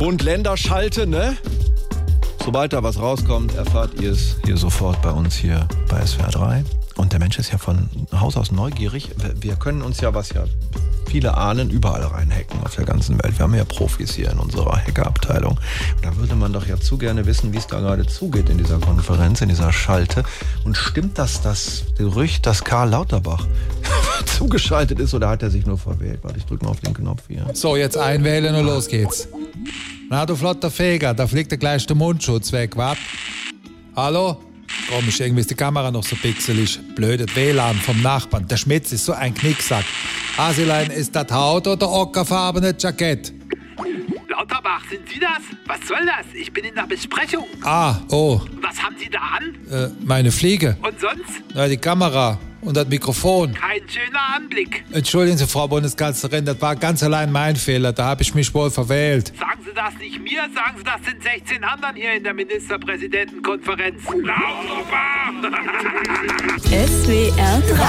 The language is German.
Bund-Länder-Schalte, ne? Sobald da was rauskommt, erfahrt ihr es hier sofort bei uns hier bei SWR 3. Und der Mensch ist ja von Haus aus neugierig. Wir können uns ja, was ja viele ahnen, überall reinhacken auf der ganzen Welt. Wir haben ja Profis hier in unserer Hackerabteilung. Da würde man doch ja zu gerne wissen, wie es da gerade zugeht in dieser Konferenz, in dieser Schalte. Und stimmt das, das Gerücht, dass Karl Lauterbach zugeschaltet ist oder hat er sich nur verwählt? Warte, ich drücke mal auf den Knopf hier. So, jetzt einwählen und los geht's. Na, du flotter Feger, da fliegt der gleich der Mundschutz weg, wat? Hallo? Komisch, irgendwie ist die Kamera noch so pixelig. Blödet WLAN vom Nachbarn. Der Schmitz ist so ein Knicksack. Asilein, ist das Haut oder ockerfarbene Jackett? Lauterbach, sind Sie das? Was soll das? Ich bin in der Besprechung. Ah, oh, Was haben Sie da an? äh, meine Fliege. Und sonst? Na, die Kamera und das Mikrofon. Kein schöner Anblick. Entschuldigen Sie, Frau Bundeskanzlerin, das war ganz allein mein Fehler. Da habe ich mich wohl verwählt. Sagen das nicht mir, sagen Sie das den 16 anderen hier in der Ministerpräsidentenkonferenz. Lauterbach! SWR 3